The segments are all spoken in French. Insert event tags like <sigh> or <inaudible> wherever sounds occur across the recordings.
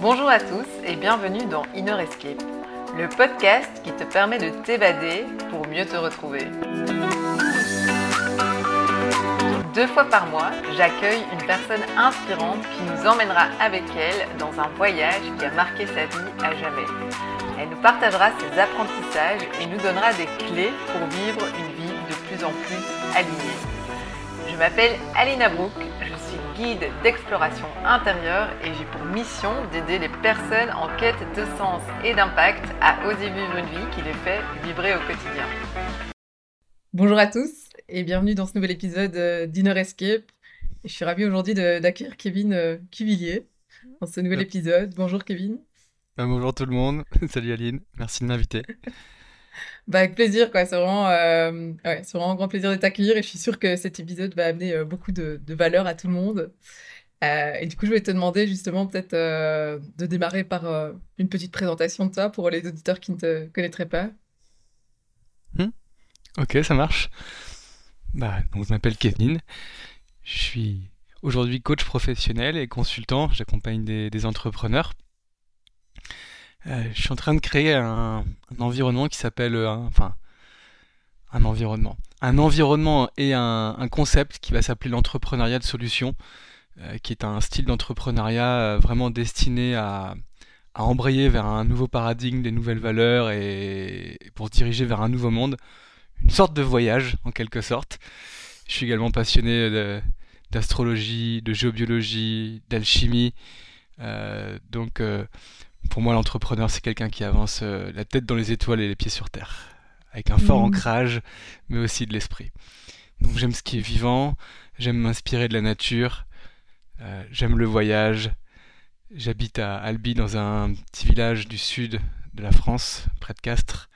Bonjour à tous et bienvenue dans Inner Escape, le podcast qui te permet de t'évader pour mieux te retrouver. Deux fois par mois, j'accueille une personne inspirante qui nous emmènera avec elle dans un voyage qui a marqué sa vie à jamais. Elle nous partagera ses apprentissages et nous donnera des clés pour vivre une vie de plus en plus alignée. Je m'appelle Alina Brook, guide d'exploration intérieure et j'ai pour mission d'aider les personnes en quête de sens et d'impact à oser vivre une vie qui les fait vibrer au quotidien. Bonjour à tous et bienvenue dans ce nouvel épisode euh, d'Inner Escape. je suis ravie aujourd'hui d'accueillir Kevin euh, Cuvillier dans ce nouvel épisode. Bonjour Kevin. Euh, bonjour tout le monde. <laughs> Salut Aline. Merci de m'inviter. Bah, avec plaisir, quoi. C'est vraiment, euh, ouais, c'est vraiment un grand plaisir de t'accueillir et je suis sûre que cet épisode va amener euh, beaucoup de, de, valeur à tout le monde. Euh, et du coup, je vais te demander justement peut-être de démarrer par une petite présentation de toi pour les auditeurs qui ne te connaîtraient pas. Hmm. Ok, ça marche. Bah, donc, je m'appelle Kevin. Je suis aujourd'hui coach professionnel et consultant. J'accompagne des entrepreneurs. Euh, je suis en train de créer un, environnement qui s'appelle, euh, enfin, un environnement, un environnement et un, concept qui va s'appeler l'entrepreneuriat de solution, euh, qui est un style d'entrepreneuriat vraiment destiné à, embrayer vers un nouveau paradigme, des nouvelles valeurs et, pour diriger vers un nouveau monde, une sorte de voyage en quelque sorte. Je suis également passionné d'astrologie, de géobiologie, d'alchimie. donc pour moi, l'entrepreneur, c'est quelqu'un qui avance euh, la tête dans les étoiles et les pieds sur terre, avec un fort mmh. ancrage, mais aussi de l'esprit. Donc j'aime ce qui est vivant, j'aime m'inspirer de la nature, euh, j'aime le voyage. J'habite à Albi, dans un petit village du sud de la France, près de Castres.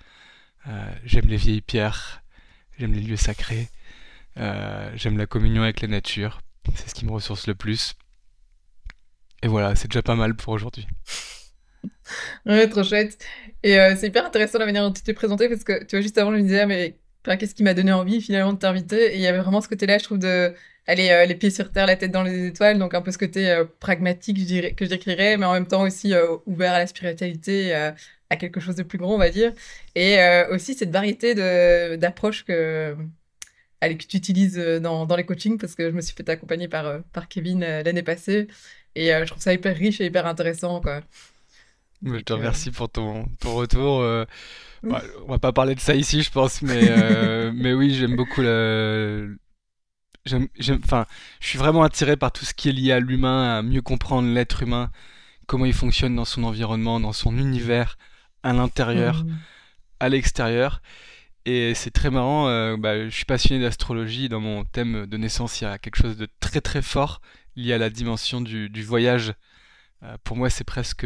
Euh, j'aime les vieilles pierres, j'aime les lieux sacrés, j'aime la communion avec la nature. C'est ce qui me ressource le plus. Et voilà, c'est déjà pas mal pour aujourd'hui. Ouais, trop chouette. Et euh, c'est hyper intéressant la manière dont tu t'es présenté parce que tu vois, juste avant, je me disais, ah, mais qu'est-ce qui m'a donné envie finalement de t'inviter? Et il y avait vraiment ce côté-là, je trouve, de aller euh, les pieds sur terre, la tête dans les étoiles, donc un peu ce côté euh, pragmatique, que je décrirais, mais en même temps aussi ouvert à la spiritualité, à quelque chose de plus grand, on va dire. Et aussi cette variété d'approches que allez, que tu utilises dans, dans, les coachings parce que je me suis fait accompagner par, par Kevin l'année passée et je trouve ça hyper riche et hyper intéressant quoi. Je te remercie pour ton, ton retour. Euh, bah, <laughs> on va pas parler de ça ici, je pense, mais, euh, mais oui, j'aime beaucoup le. J'aime, enfin, je suis vraiment attiré par tout ce qui est lié à l'humain, à mieux comprendre l'être humain, comment il fonctionne dans son environnement, dans son univers, à l'intérieur, mmh. à l'extérieur. Et c'est très marrant, euh, bah, je suis passionné d'astrologie. Dans mon thème de naissance, il y a quelque chose de très très fort lié à la dimension du, du voyage. pour moi, c'est presque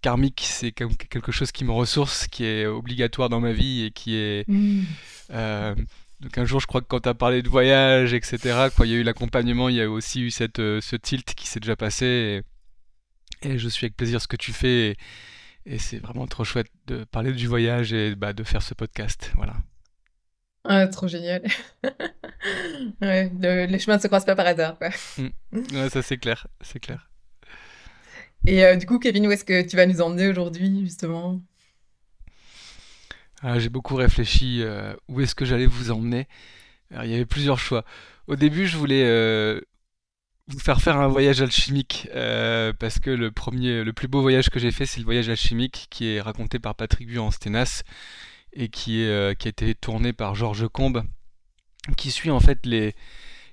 karmique, c'est quelque chose qui me ressource, qui est obligatoire dans ma vie et qui est. Mm. Euh, donc un jour, je crois que quand tu as parlé de voyage, etc., quand il y a eu l'accompagnement, il y a aussi eu cette, euh, ce tilt qui s'est déjà passé. Et, je suis avec plaisir ce que tu fais. Et, c'est vraiment trop chouette de parler du voyage et bah, de faire ce podcast. Voilà. Ah, trop génial. <laughs> ouais, les chemins ne se croisent pas par hasard. Quoi. Mm. ça c'est clair, c'est clair. Et euh, du coup, Kevin, où est-ce que tu vas nous emmener aujourd'hui, justement? Ah, J'ai beaucoup réfléchi euh, où est-ce que j'allais vous emmener? il y avait plusieurs choix. Au début, je voulais euh, vous faire faire un voyage alchimique parce que le premier, le plus beau voyage que j'ai fait, c'est le voyage alchimique qui est raconté par Patrick Buan-Sténas et qui, qui a été tourné par Georges Combe, qui suit en fait les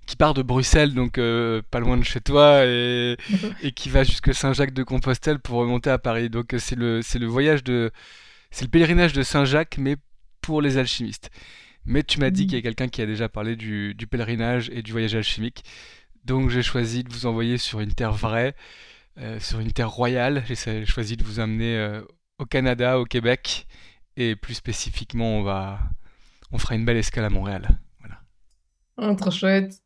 qui part de Bruxelles, donc euh, pas loin de chez toi, et, <laughs> qui va jusque Saint-Jacques-de-Compostelle pour remonter à Paris. Donc euh, c'est le, c'est le voyage de, c'est le pèlerinage de Saint-Jacques, mais pour les alchimistes. Mais tu m'as dit mm. qu'il y a quelqu'un qui a déjà parlé du, pèlerinage et du voyage alchimique. Donc j'ai choisi de vous envoyer sur une terre vraie, euh, sur une terre royale. J'ai choisi de vous amener au Canada, au Québec, et plus spécifiquement, on va, on fera une belle escale à Montréal. Voilà. Oh, trop chouette.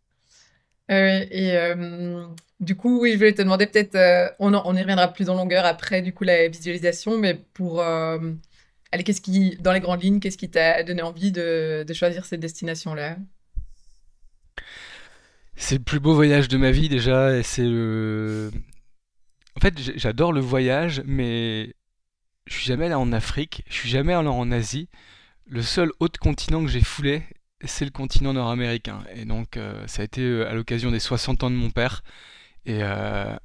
Euh, et euh, du coup, oui, je voulais te demander peut-être, euh, on, on, y reviendra plus en longueur après, du coup, la visualisation, mais pour, allez, qu'est-ce qui, dans les grandes lignes, qu'est-ce qui t'a donné envie de, de choisir cette destination-là? C'est le plus beau voyage de ma vie déjà, et c'est le... En fait, j'adore le voyage, mais je suis jamais allé en Afrique, je suis jamais allé en Asie. Le seul autre continent que j'ai foulé, c'est le continent nord-américain. Et donc, euh, ça a été euh, à l'occasion des 60 ans de mon père. Et euh,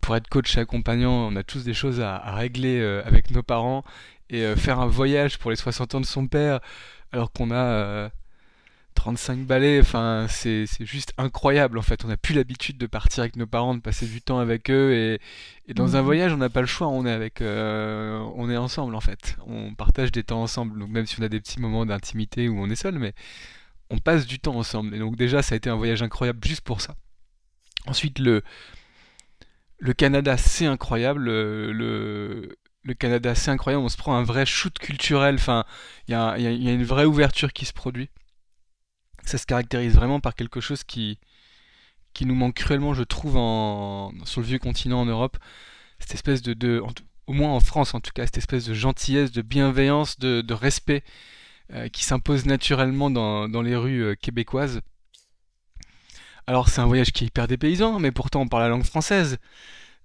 pour être coach et accompagnant, on a tous des choses à, régler avec nos parents. Et faire un voyage pour les 60 ans de son père, alors qu'on a 35 balais, enfin, c'est juste incroyable en fait. On n'a plus l'habitude de partir avec nos parents, de passer du temps avec eux. Et, dans un mhm. voyage, on n'a pas le choix, on est, avec, euh, on est ensemble en fait. On partage des temps ensemble. Donc même si on a des petits moments d'intimité où on est seul, mais on passe du temps ensemble. Et donc déjà, ça a été un voyage incroyable juste pour ça. Ensuite, le, le Canada, c'est incroyable. Le, le, Canada, c'est incroyable. On se prend un vrai shoot culturel. Enfin, il y a, y a une vraie ouverture qui se produit ça se caractérise vraiment par quelque chose qui, qui nous manque cruellement, je trouve, en, sur le vieux continent en Europe. Cette espèce de, au moins en France en tout cas, cette espèce de gentillesse, de bienveillance, de, respect euh, qui s'impose naturellement dans, dans, les rues euh, québécoises. Alors c'est un voyage qui est hyper dépaysant, mais pourtant on parle la langue française.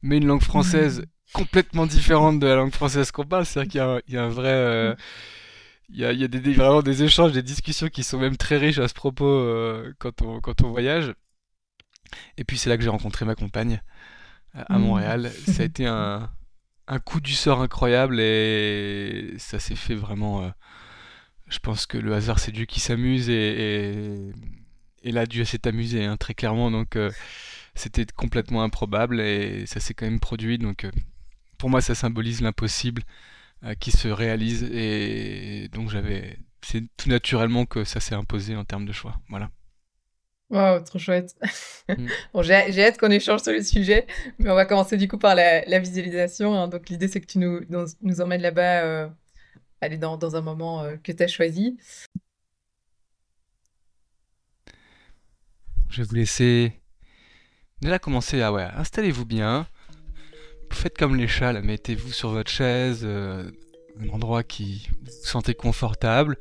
Mais une langue française mmh. <laughs> complètement différente de la langue française qu'on parle, c'est-à-dire qu'il y, a un vrai... Euh, mmh. Il y a, y a des, vraiment des échanges, des discussions qui sont même très riches à ce propos euh, quand, on, quand on voyage. Et puis c'est là que j'ai rencontré ma compagne à mmh. Montréal. <laughs> Ça a été un, un, coup du sort incroyable et ça s'est fait vraiment. Euh, je pense que le hasard c'est Dieu qui s'amuse et, et, là Dieu s'est amusé hein, très clairement. Donc euh, c'était complètement improbable et ça s'est quand même produit. Donc pour moi ça symbolise l'impossible. Euh, qui se réalise et donc j'avais c'est tout naturellement que ça s'est imposé en termes de choix voilà Waouh, trop chouette. Mm. <laughs> bon, j'ai hâte qu'on échange sur le sujet, mais on va commencer du coup par la, visualisation. Hein. Donc l'idée c'est que tu nous, nous emmènes là-bas, euh, aller dans, dans, un moment euh, que tu as choisi. Je vais vous laisser déjà commencer à ouais, installez-vous bien, faites comme les chats, mettez-vous sur votre chaise, euh, un endroit qui vous sentez confortable.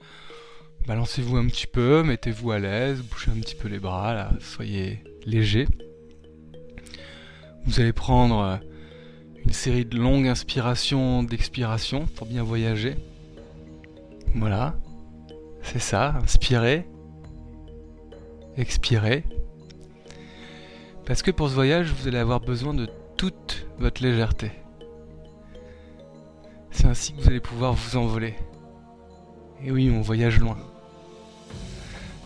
Balancez-vous un petit peu, mettez-vous à l'aise, bouchez un petit peu les bras, là, soyez léger. Vous allez prendre euh, une série de longues inspirations, d'expirations pour bien voyager. Voilà, c'est ça, inspirez, expirez. Parce que pour ce voyage, vous allez avoir besoin de toute votre légèreté. C'est ainsi que vous allez pouvoir vous envoler. Et oui, on voyage loin.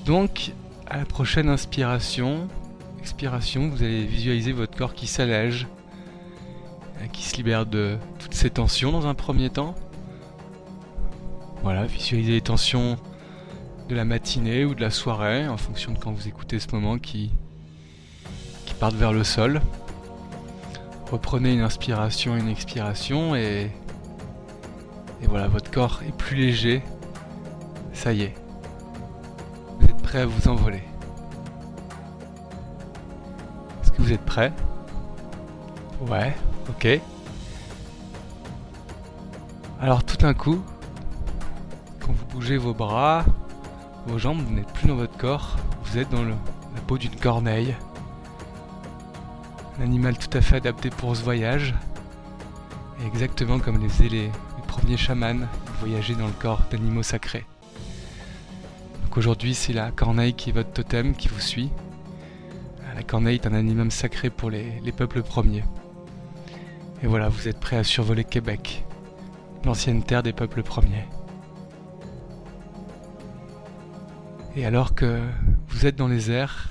Donc, à la prochaine inspiration, expiration, vous allez visualiser votre corps qui s'allège, euh, qui se libère de toutes ces tensions dans un premier temps. Voilà, visualisez les tensions de la matinée ou de la soirée, en fonction de quand vous écoutez ce moment, qui, qui partent vers le sol. Reprenez une inspiration, une expiration et, et voilà, votre corps est plus léger. Ça y est. Vous êtes prêt à vous envoler. Est-ce que vous êtes prêt? Ouais, ok. Alors tout d'un coup, quand vous bougez vos bras, vos jambes, vous n'êtes plus dans votre corps, vous êtes dans la peau d'une corneille. Un animal tout à fait adapté pour ce voyage. Et exactement comme les, les, les premiers chamans voyager dans le corps d'animaux sacrés. Donc aujourd'hui, c'est la corneille qui est votre totem qui vous suit. La corneille est un animal sacré pour les peuples premiers. Et voilà, vous êtes prêt à survoler Québec, l'ancienne terre des peuples premiers. Et alors que vous êtes dans les airs,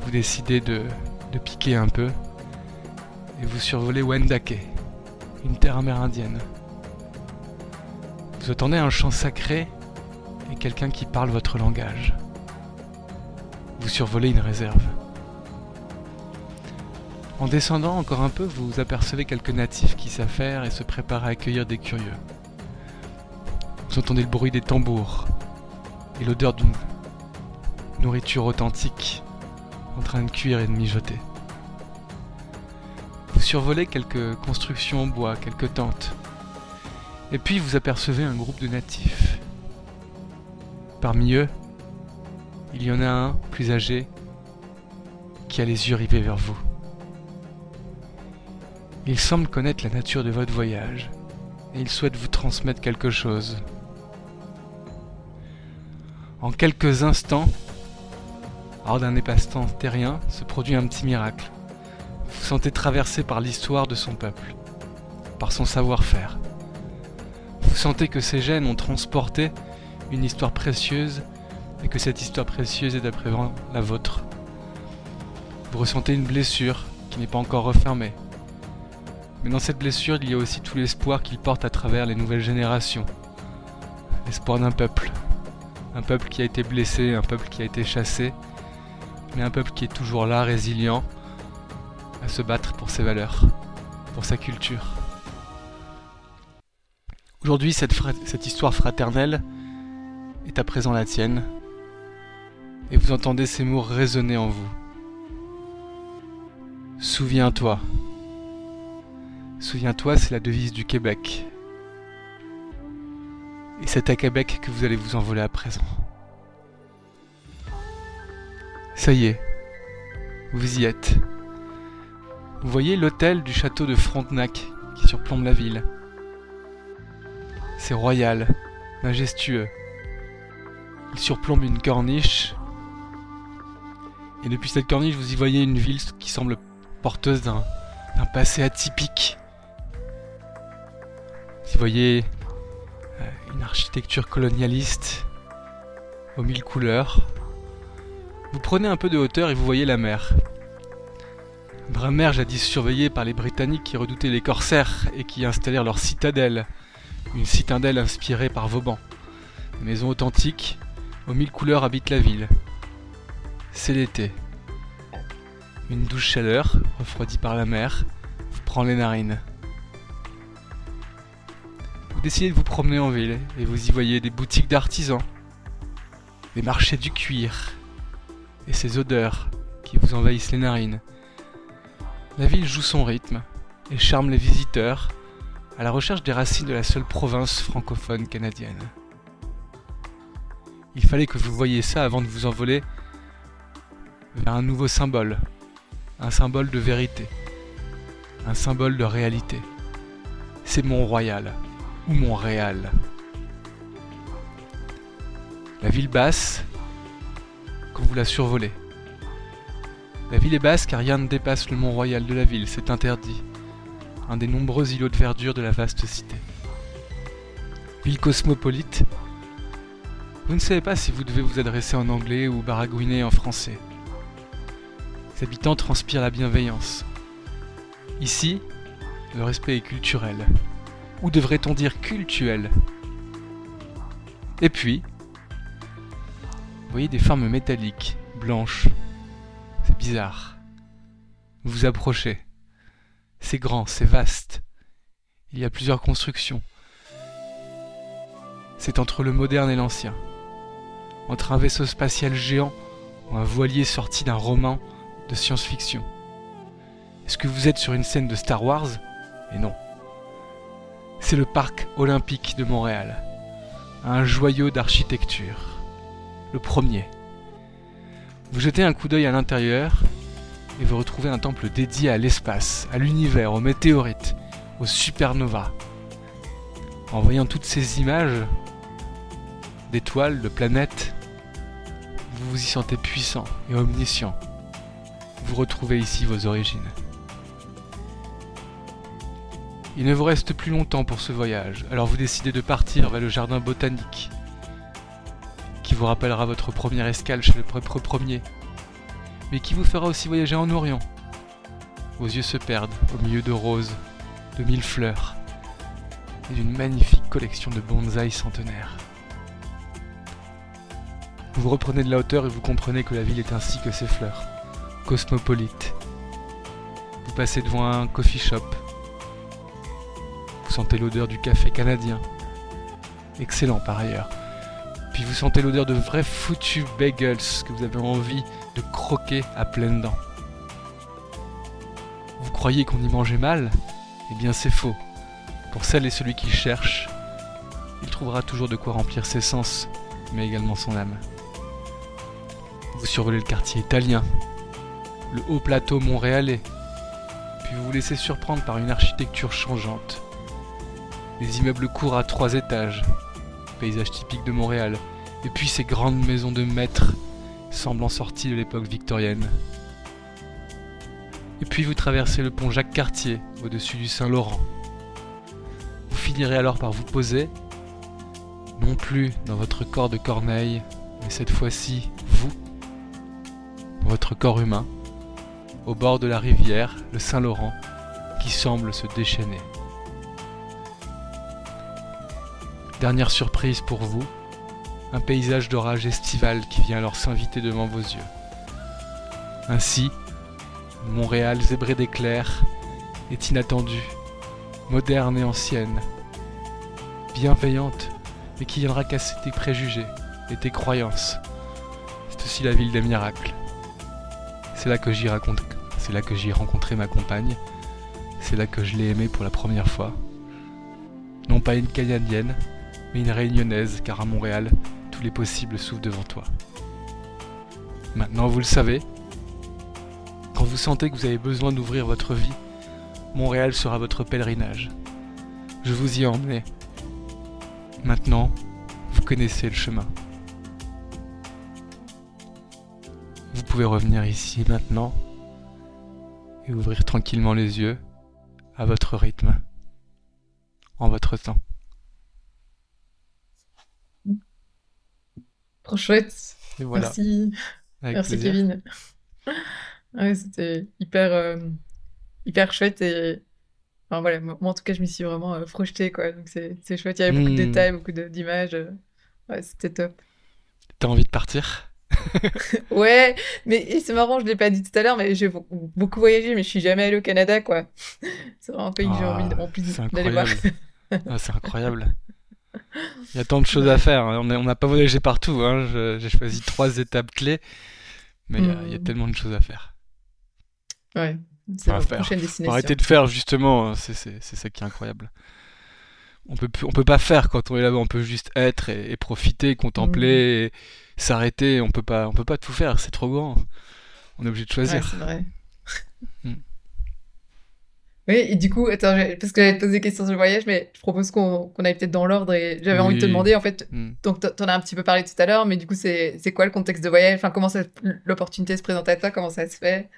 vous décidez de de piquer un peu, et vous survolez Wendake, une terre amérindienne. Vous entendez un chant sacré et quelqu'un qui parle votre langage. Vous survolez une réserve. En descendant encore un peu, vous apercevez quelques natifs qui s'affairent et se préparent à accueillir des curieux. Vous entendez le bruit des tambours et l'odeur d'une nourriture authentique en train de cuire et de mijoter. Vous survolez quelques constructions en bois, quelques tentes. Et puis vous apercevez un groupe de natifs. Parmi eux, il y en a un plus âgé qui a les yeux rivés vers vous. Il semble connaître la nature de votre voyage et il souhaite vous transmettre quelque chose. En quelques instants, hors d'un espace-temps terrien, se produit un petit miracle. Vous vous sentez traversé par l'histoire de son peuple, par son savoir-faire. Vous sentez que ces gènes ont transporté une histoire précieuse et que cette histoire précieuse est d'après la vôtre. Vous ressentez une blessure qui n'est pas encore refermée. Mais dans cette blessure, il y a aussi tout l'espoir qu'il porte à travers les nouvelles générations. L'espoir d'un peuple, un peuple qui a été blessé, un peuple qui a été chassé, mais un peuple qui est toujours là, résilient, à se battre pour ses valeurs, pour sa culture. Aujourd'hui, cette, histoire fraternelle est à présent la tienne, et vous entendez ces mots résonner en vous. Souviens-toi. Souviens-toi, c'est la devise du Québec. Et c'est à Québec que vous allez vous envoler à présent. Ça y est, vous y êtes. Vous voyez l'hôtel du château de Frontenac qui surplombe la ville. C'est royal, majestueux. Il surplombe une corniche. Et depuis cette corniche, vous y voyez une ville qui semble porteuse d'un passé atypique. Vous y voyez une architecture colonialiste aux mille couleurs. Vous prenez un peu de hauteur et vous voyez la mer. Bras mer jadis surveillée par les Britanniques qui redoutaient les corsaires et qui installèrent leur citadelle, une citadelle inspirée par Vauban. Une maison authentique, aux mille couleurs habite la ville. C'est l'été. Une douce chaleur, refroidie par la mer, vous prend les narines décidez de vous promener en ville et vous y voyez des boutiques d'artisans, des marchés du cuir et ces odeurs qui vous envahissent les narines. La ville joue son rythme et charme les visiteurs à la recherche des racines de la seule province francophone canadienne. Il fallait que vous voyiez ça avant de vous envoler vers un nouveau symbole, un symbole de vérité, un symbole de réalité. C'est Mont-Royal ou Montréal. La ville basse, quand vous la survolez. La ville est basse car rien ne dépasse le Mont-Royal de la ville, c'est interdit. Un des nombreux îlots de verdure de la vaste cité. Ville cosmopolite, vous ne savez pas si vous devez vous adresser en anglais ou baragouiner en français. Les habitants transpirent la bienveillance. Ici, le respect est culturel ou devrait-on dire cultuel? Et puis, voyez des formes métalliques, blanches. C'est bizarre. Vous vous approchez. C'est grand, c'est vaste. Il y a plusieurs constructions. C'est entre le moderne et l'ancien. Entre un vaisseau spatial géant ou un voilier sorti d'un roman de science-fiction. Est-ce que vous êtes sur une scène de Star Wars? Et non c'est le parc olympique de Montréal. Un joyau d'architecture. Le premier. Vous jetez un coup d'œil à l'intérieur et vous retrouvez un temple dédié à l'espace, à l'univers, aux météorites, aux supernovas. En voyant toutes ces images d'étoiles, de planètes, vous vous y sentez puissant et omniscient. Vous retrouvez ici vos origines. Il ne vous reste plus longtemps pour ce voyage, alors vous décidez de partir vers le jardin botanique, vous rappellera votre première escale chez le propre premier, mais qui vous fera aussi voyager en Orient. Vos yeux se perdent au milieu de roses, de mille fleurs, et d'une magnifique collection de bonsaïs centenaires. Vous reprenez de la hauteur et vous comprenez que la ville est ainsi que ses fleurs, cosmopolite. Vous passez devant un coffee shop sentez l'odeur du café canadien. Excellent par ailleurs. Puis vous sentez l'odeur de vrais foutus bagels que vous avez envie de croquer à pleines dents. Vous croyez qu'on y mangeait mal? Eh bien c'est faux. Pour celle et celui qui cherche, il trouvera toujours de quoi remplir ses sens, mais également son âme. Vous survolez le quartier italien, le haut plateau montréalais, puis vous vous laissez surprendre par une architecture changeante. Les immeubles courts à trois étages, paysage typique de Montréal, et puis ces grandes maisons de maîtres semblant sorties de l'époque victorienne. Et puis vous traversez le pont Jacques Cartier au-dessus du Saint-Laurent. Vous finirez alors par vous poser, non plus dans votre corps de corneille, mais cette fois-ci vous, votre corps humain, au bord de la rivière, le Saint-Laurent, qui semble se déchaîner. Dernière surprise pour vous, un paysage d'orage estival qui vient alors s'inviter devant vos yeux. Ainsi, Montréal zébré d'éclairs est inattendue, moderne et ancienne, bienveillante, et qui viendra casser tes préjugés et tes croyances. C'est aussi la ville des miracles. C'est là que j'y raconte, c'est là que rencontré ma compagne. C'est là que je l'ai aimée pour la première fois. Non pas une Canadienne, mais une Réunionnaise, car à Montréal, tous les possibles s'ouvrent devant toi. Maintenant, vous le savez, quand vous sentez que vous avez besoin d'ouvrir votre vie, Montréal sera votre pèlerinage. Je vous y ai. Maintenant, vous connaissez le chemin. Vous pouvez revenir ici maintenant et ouvrir tranquillement les yeux à votre rythme, en votre temps. Trop chouette. Et voilà. Merci. Avec Merci plaisir. Kevin. Ouais, c'était hyper, euh, hyper chouette et enfin, voilà, moi en tout cas je m'y suis vraiment euh, projetée quoi. Donc c'est c'est chouette, il y avait beaucoup de Hmm. détails, beaucoup d'images. euh, Ouais, c'était top. T'as envie de partir? <laughs> Ouais, mais c'est marrant, je l'ai pas dit tout à l'heure, mais j'ai beaucoup voyagé, mais je suis jamais allée au Canada quoi. <laughs> C'est vraiment un pays que j'ai Ah, envie d'aller voir. <laughs> Ah, c'est incroyable. Il y a tant de choses à faire. hein. On n'a pas voyagé partout. hein. J'ai choisi trois étapes clés, mais il y a- il y, a Hmm. tellement de choses à faire. Ouais, c'est Enfin, prochaine destination. arrêter de faire justement. hein. C'est ça qui est incroyable. On peut on peut pas faire quand on est là-bas. On peut juste être et, et profiter, contempler, et s'arrêter. On peut pas on peut pas tout faire. C'est trop grand. On est obligé de Ouais, choisir. c'est vrai. Hmm. Oui, et du coup, attends, parce que j'allais te poser des questions sur le voyage, mais je propose qu'on aille peut-être dans l'ordre et j'avais envie de te demander, en fait, Hmm. donc t'en as un petit peu parlé tout à l'heure, mais du coup, c'est quoi le contexte de voyage? Enfin, comment l'opportunité se présente à toi? Comment ça se fait?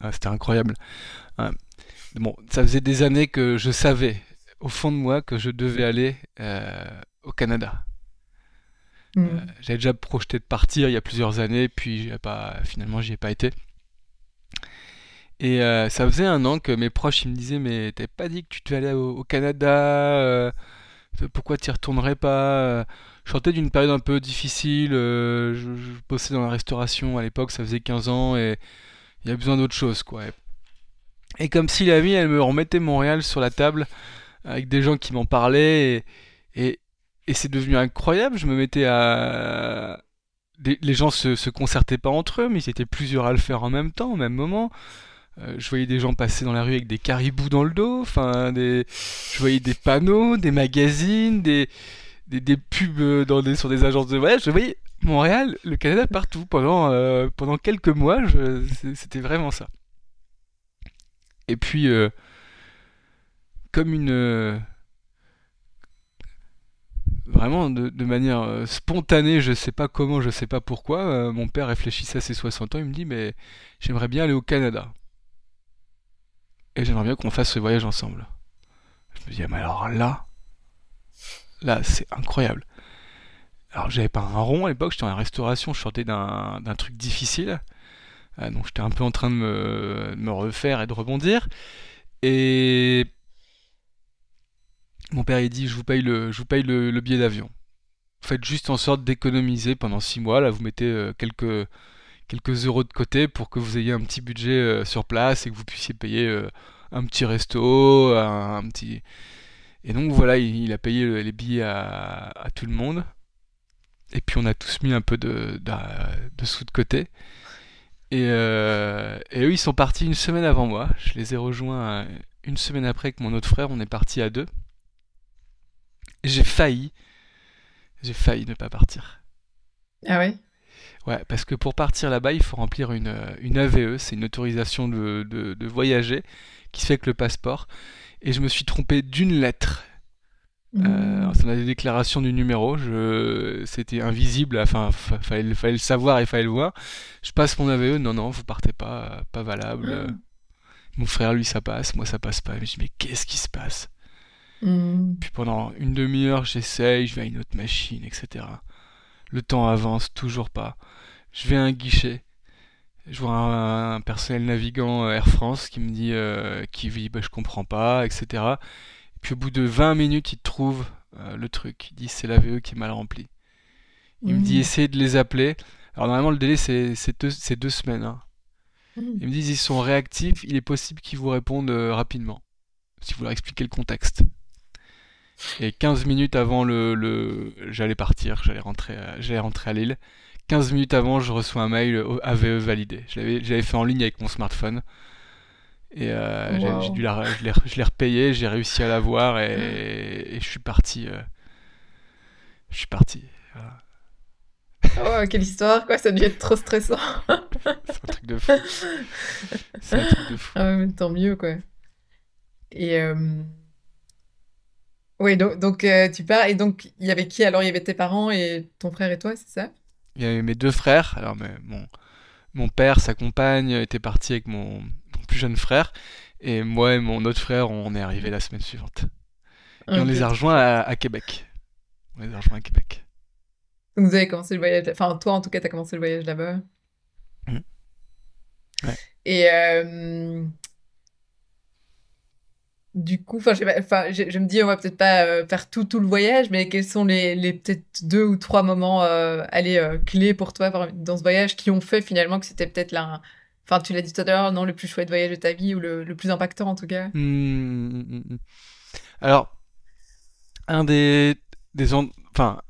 Ah, c'était incroyable. Ah, bon, ça faisait des années que je savais, au fond de moi, que je devais aller euh, au Canada. Hmm. Euh, j'avais déjà projeté de partir il y a plusieurs années, puis pas, finalement, j'y ai pas été. Et euh, ça faisait un an que mes proches ils me disaient, mais t'avais pas dit que tu devais aller au, Canada, euh, pourquoi tu y retournerais pas? Je sortais d'une période un peu difficile, euh, je, je bossais dans la restauration à l'époque, ça faisait 15 ans, et il y a besoin d'autre chose, quoi. Et comme si la vie, elle me remettait Montréal sur la table, avec des gens qui m'en parlaient, et, et, c'est devenu incroyable. Je me mettais à... les gens se, se concertaient pas entre eux, mais ils étaient plusieurs à le faire en même temps, au même moment. Euh, je voyais des gens passer dans la rue avec des caribous dans le dos, enfin, je voyais des panneaux, des magazines, des, des, pubs dans des, sur des agences de voyage. Je voyais Montréal, le Canada partout. Pendant, euh, pendant quelques mois, c'était vraiment ça. Et puis, euh, comme une... euh, vraiment de, manière euh, spontanée, je sais pas comment, je sais pas pourquoi, euh, mon père réfléchissait à ses 60 ans, il me dit, mais j'aimerais bien aller au Canada. Et j'aimerais bien qu'on fasse ce voyage ensemble. Je me dis, ah, mais alors là, là, c'est incroyable. Alors, j'avais pas un rond à l'époque, j'étais en restauration, je sortais d'un truc difficile. Euh, donc, j'étais un peu en train de me, refaire et de rebondir. Et mon père, il dit, je vous paye le, billet d'avion. Faites juste en sorte d'économiser pendant six mois. Là, vous mettez euh, quelques, quelques euros de côté pour que vous ayez un petit budget euh, sur place et que vous puissiez payer euh, un petit resto, un, petit... Et donc voilà, il, a payé le- les billets à, tout le monde. Et puis on a tous mis un peu de, de, sous de côté. Et, euh, et eux, ils sont partis une semaine avant moi. Je les ai rejoints une semaine après avec mon autre frère. On est partis à deux. J'ai failli, j'ai failli ne pas partir. Ah ouais? Ouais, parce que pour partir là-bas, il faut remplir une, euh, une AVE, c'est une autorisation de, de, de voyager qui se fait avec le passeport. Et je me suis trompé d'une lettre. Euh, Hmm. ça a des déclarations du numéro, je... c'était invisible, enfin, fa- fallait, fallait le savoir et fallait le voir. Je passe mon AVE, non, non, vous partez pas, pas valable. Euh, Mon frère, lui, ça passe, moi, ça passe pas. Je me dis, mais qu'est-ce qui se passe? Hmm. Puis pendant une demi-heure, j'essaye, je vais à une autre machine, etc. Le temps avance, toujours pas. Je vais à un guichet, je vois un, un personnel navigant euh, Air France qui me dit, euh, qui dit, bah, je comprends pas, etc. Puis au bout de 20 minutes, il trouve euh, le truc. Il dit, c'est l'AVE qui est mal rempli. Il me dit, Hmm. essayez de les appeler. Alors normalement, le délai, c'est deux, semaines. hein. Hmm. Ils me disent, ils sont réactifs, il est possible qu'ils vous répondent euh, rapidement, si vous leur expliquez le contexte. Et 15 minutes avant le, le- j'allais partir, j'allais rentrer, à- j'allais rentrer à Lille. 15 minutes avant, je reçois un mail AVE validé. Je l'avais, fait en ligne avec mon smartphone. Et euh, j'ai dû la, je l'ai, repayé, j'ai réussi à l'avoir et, et je suis parti. euh, je suis parti. Voilà. Oh, quelle histoire, quoi, ça devait être trop stressant. <laughs> C'est un truc de fou. <laughs> C'est un truc de fou. Ah tant mieux, quoi. Et euh... oui, donc, donc euh, tu pars, et donc il y avait qui alors? Il y avait tes parents et ton frère et toi, c'est ça? Il y avait mes deux frères. Alors, mais mon, mon père, sa compagne, était parti avec mon, mon plus jeune frère. Et moi et mon autre frère, on est arrivés la semaine suivante. Et on les a rejoints à, à Québec. On les a rejoints à Québec. Donc vous avez commencé le voyage, enfin toi en tout cas, t'as commencé le voyage là-bas. Ouais. Et euh, du coup, enfin, je, me dis, on va peut-être pas euh, faire tout, tout le voyage, mais quels sont les, les peut-être deux ou trois moments euh, euh, clés pour toi dans ce voyage qui ont fait finalement que c'était peut-être là, enfin, tu l'as dit tout à l'heure, non, le plus chouette voyage de ta vie ou le, le plus impactant en tout cas? Hmm, hmm, hmm. Alors, un des, des en- enfin,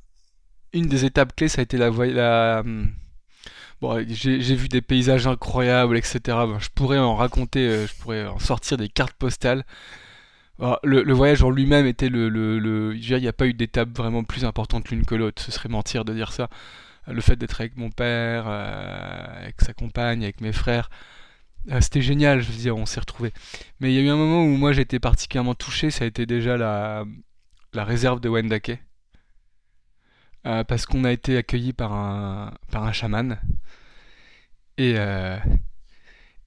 une des étapes clés, ça a été la, la, bon, j'ai vu des paysages incroyables, etc. Je pourrais en raconter, euh, je pourrais en sortir des cartes postales. Alors, le, voyage en lui-même était le, le, le- je veux dire, il n'y a pas eu d'étape vraiment plus importante l'une que l'autre. Ce serait mentir de dire ça. Le fait d'être avec mon père, euh, avec sa compagne, avec mes frères, euh, c'était génial. Je veux dire, on s'est retrouvés. Mais il y a eu un moment où moi j'étais particulièrement touché. Ça a été déjà la, la réserve de Wendake. Euh, parce qu'on a été accueillis par un, par un chaman. Et,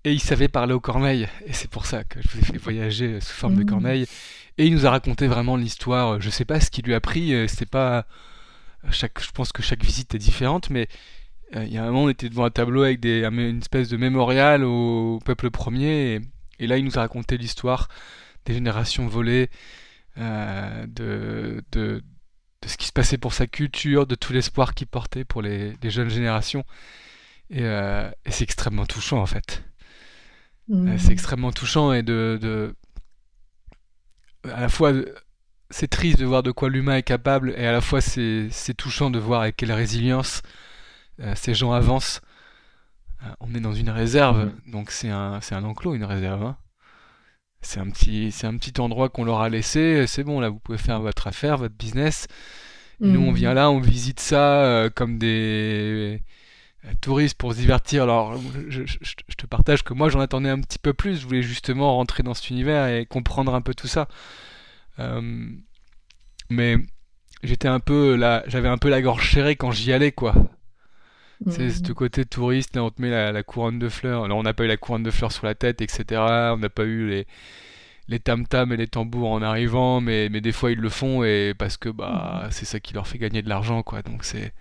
et il savait parler aux corneilles. Et c'est pour ça que je vous ai fait voyager sous forme de Mhm. corneille. Et il nous a raconté vraiment l'histoire. Je sais pas ce qu'il lui a pris. euh, C'était pas. Chaque, je pense que chaque visite est différente, mais euh, il y a un moment, on était devant un tableau avec des, une espèce de mémorial au peuple premier. Et, et là, il nous a raconté l'histoire des générations volées, euh, de, de, de ce qui se passait pour sa culture, de tout l'espoir qu'il portait pour les, les jeunes générations. Et, euh, et c'est extrêmement touchant, en fait. Euh, c'est Mhm. extrêmement touchant et de, de- à la fois c'est triste de voir de quoi l'humain est capable et à la fois c'est c'est touchant de voir avec quelle résilience euh, ces gens avancent. Euh, on est dans une réserve, donc c'est un c'est un enclos, une réserve. hein. C'est un petit c'est un petit endroit qu'on leur a laissé. C'est bon, là vous pouvez faire votre affaire, votre business. Nous on vient Mhm. là, on visite ça euh, comme des touristes pour se divertir. Alors, je, je- je- je te partage que moi, j'en attendais un petit peu plus. Je voulais justement rentrer dans cet univers et comprendre un peu tout ça. Euh, mais j'étais un peu là, j'avais un peu la gorge serrée quand j'y allais, quoi. C'est ce Mhm. côté touriste, là, on te met la, la couronne de fleurs. Là, on n'a pas eu la couronne de fleurs sur la tête, etc. On n'a pas eu les, les tam-tams et les tambours en arrivant, mais, mais des fois ils le font et parce que bah Mhm. c'est ça qui leur fait gagner de l'argent, quoi. Donc c'est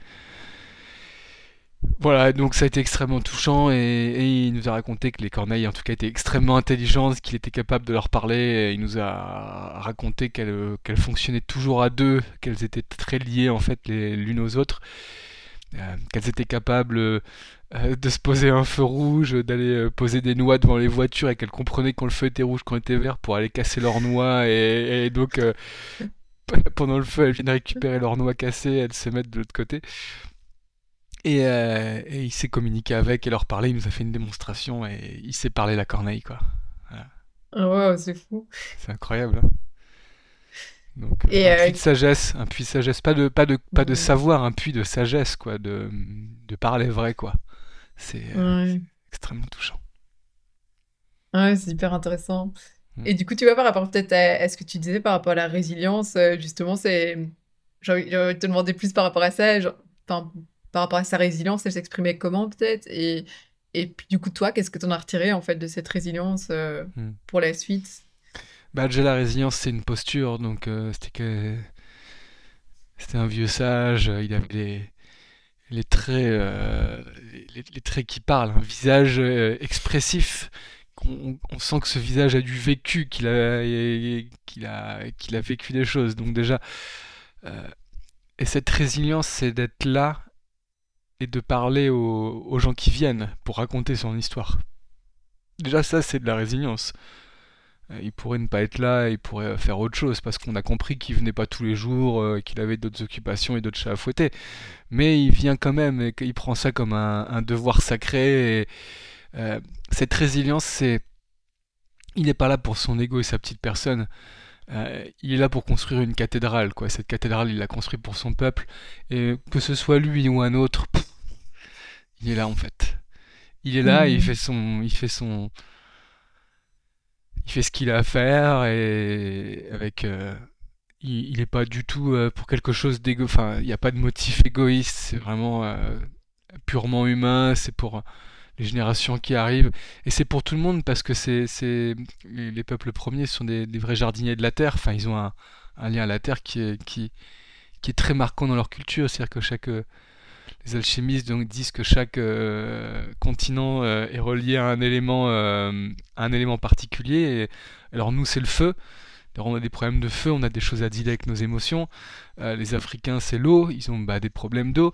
voilà, donc ça a été extrêmement touchant et, il nous a raconté que les corneilles en tout cas étaient extrêmement intelligentes, qu'il était capable de leur parler. Il nous a raconté qu'elles fonctionnaient toujours à deux, qu'elles étaient très liées en fait l'une aux autres, euh, qu'elles étaient capables euh, de se poser un feu rouge, d'aller euh, poser des noix devant les voitures et qu'elles comprenaient quand le feu était rouge, quand il était vert pour aller casser leurs noix et, donc <laughs> pendant le feu elles viennent récupérer leurs noix cassées, elles se mettent de l'autre côté. Et, euh, et il s'est communiqué avec et leur parler, il nous a fait une démonstration et il sait parler la corneille, quoi. Voilà. Ah, wow, c'est fou. C'est incroyable. hein. Donc, et un puits de sagesse, un puits de sagesse, pas de, pas de, pas de savoir, un puits de sagesse, quoi, de, de parler vrai, quoi. C'est extrêmement touchant. Ouais, c'est hyper intéressant. Mm. Et du coup, tu vois, par rapport peut-être à, ce que tu disais par rapport à la résilience, euh, justement, c'est. J'ai envie, de te demander plus par rapport à ça, par rapport à sa résilience, elle s'exprimait comment peut-être? Et, et puis du coup, toi, qu'est-ce que tu en as retiré en fait de cette résilience euh, mm. pour la suite? Bah, déjà, la résilience, c'est une posture, donc euh, c'était que. C'était un vieux sage, il avait les, les traits, les, traits qui parlent, un visage expressif on, sent que ce visage a du vécu, qu'il a, qu'il a, qu'il a vécu des choses. Donc déjà, euh, et cette résilience, c'est d'être là et de parler aux, gens qui viennent pour raconter son histoire. Déjà ça, c'est de la résilience. Euh, il pourrait ne pas être là, il pourrait faire autre chose parce qu'on a compris qu'il venait pas tous les jours, euh, qu'il avait d'autres occupations et d'autres chats à fouetter. Mais il vient quand même et qu'il prend ça comme un, devoir sacré. Euh, cette résilience, c'est. Il n'est pas là pour son ego et sa petite personne. Il est là pour construire une cathédrale, quoi. Cette cathédrale, il l'a construite pour son peuple. Et que ce soit lui ou un autre, il est là en fait. Il est là, il mmh. fait son, il fait son, il fait ce qu'il a à faire et avec, euh, il, n'est pas du tout pour quelque chose d'égo. Enfin, il n'y a pas de motif égoïste. C'est vraiment purement humain. C'est pour les générations qui arrivent. Et c'est pour tout le monde parce que c'est, les peuples premiers sont des, vrais jardiniers de la terre. Enfin, ils ont un, lien à la terre qui est, qui, qui est très marquant dans leur culture. C'est-à-dire que chaque. Euh, les alchimistes donc, disent que chaque euh, continent euh, est relié à un élément, un élément particulier. alors, nous, c'est le feu. Alors, on a des problèmes de feu, on a des choses à dire avec nos émotions. les Africains, c'est l'eau, ils ont bah, des problèmes d'eau.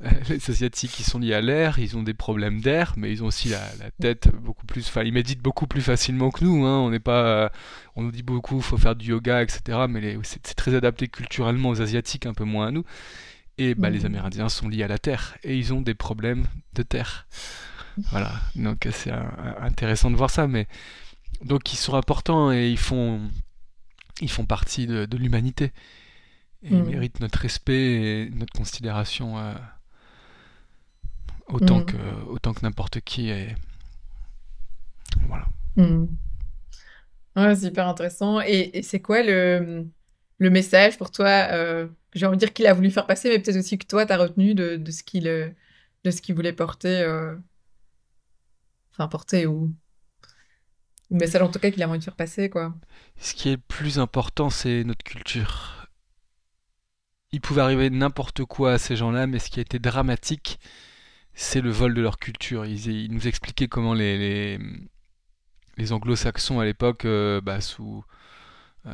<laughs> les Asiatiques qui sont liés à l'air, ils ont des problèmes d'air, mais ils ont aussi la, tête beaucoup plus. Ils méditent beaucoup plus facilement que nous. Hein. On n'est pas, on nous dit beaucoup, faut faire du yoga, etc. Mais c'est très adapté culturellement aux Asiatiques, un peu moins à nous. Et bah, les mm. Amérindiens sont liés à la terre et ils ont des problèmes de terre. Voilà. Donc c'est intéressant de voir ça, mais donc ils sont importants et ils font, ils font partie de, l'humanité. Et ils mm. méritent notre respect et notre considération. Euh, autant mm. que autant que n'importe qui et voilà ouais, c'est hyper intéressant et, c'est quoi le, le message pour toi euh, j'ai envie de dire qu'il a voulu faire passer mais peut-être aussi que toi tu as retenu de, ce qu'il de ce qu'il voulait porter euh, enfin porter ou le message en tout cas qu'il a envie de faire passer quoi ce qui est le plus important c'est notre culture il pouvait arriver n'importe quoi à ces gens-là mais ce qui a été dramatique c'est le vol de leur culture. Ils, nous expliquaient comment les, les, anglo-saxons à l'époque, euh, bah, sous, euh,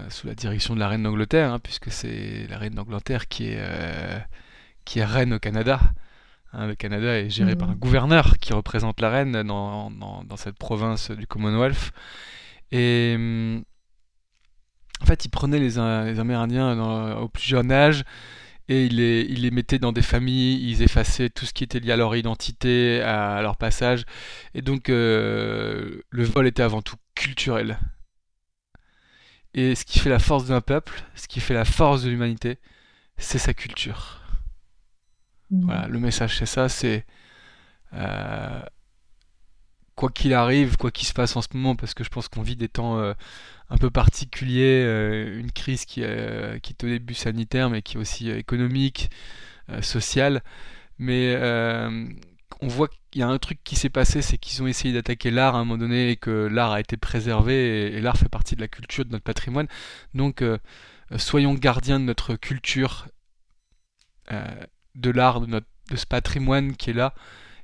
sous la direction de la reine d'Angleterre, hein, puisque c'est la reine d'Angleterre qui est, euh, qui est reine au Canada. Hein, le Canada est géré par un mmh. gouverneur qui représente la reine dans, dans, cette province du Commonwealth. Et en fait, ils prenaient les, les Amérindiens au plus jeune âge et il les, il les mettait dans des familles, ils effaçaient tout ce qui était lié à leur identité, à, leur passage. Et donc euh, le vol était avant tout culturel. Et ce qui fait la force d'un peuple, ce qui fait la force de l'humanité, c'est sa culture. Mmh. Voilà, le message c'est ça, c'est euh, quoi qu'il arrive, quoi qu'il se passe en ce moment, parce que je pense qu'on vit des temps euh, un peu particulier, euh, une crise qui, qui est au début sanitaire, mais qui est aussi économique, sociale. Mais on voit qu'il y a un truc qui s'est passé, c'est qu'ils ont essayé d'attaquer l'art à un moment donné et que l'art a été préservé et, l'art fait partie de la culture, de notre patrimoine. Donc soyons gardiens de notre culture, de l'art, de, notre, de ce patrimoine qui est là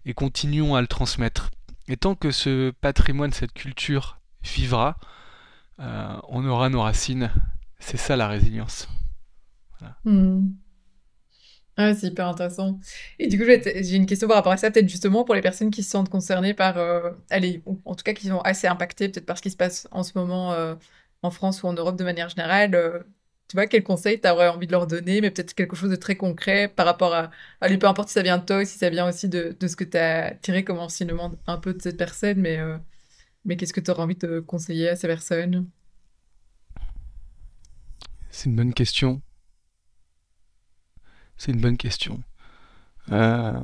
et continuons à le transmettre. Et tant que ce patrimoine, cette culture vivra, euh, on aura nos racines. C'est ça la résilience. Hmm. Ah, c'est hyper intéressant. Et du coup, j'ai une question par rapport à ça, peut-être justement pour les personnes qui se sentent concernées par, euh, allez, en tout cas qui sont assez impactées peut-être par ce qui se passe en ce moment euh, en France ou en Europe de manière générale. tu vois, quel conseil tu aurais envie de leur donner, mais peut-être quelque chose de très concret par rapport à, allez, peu importe si ça vient de toi, si ça vient aussi de, de ce que tu as tiré comme enseignement un peu de cette personne, mais mais qu'est-ce que tu aurais envie de conseiller à ces personnes? C'est une bonne question. C'est une bonne question. Euh,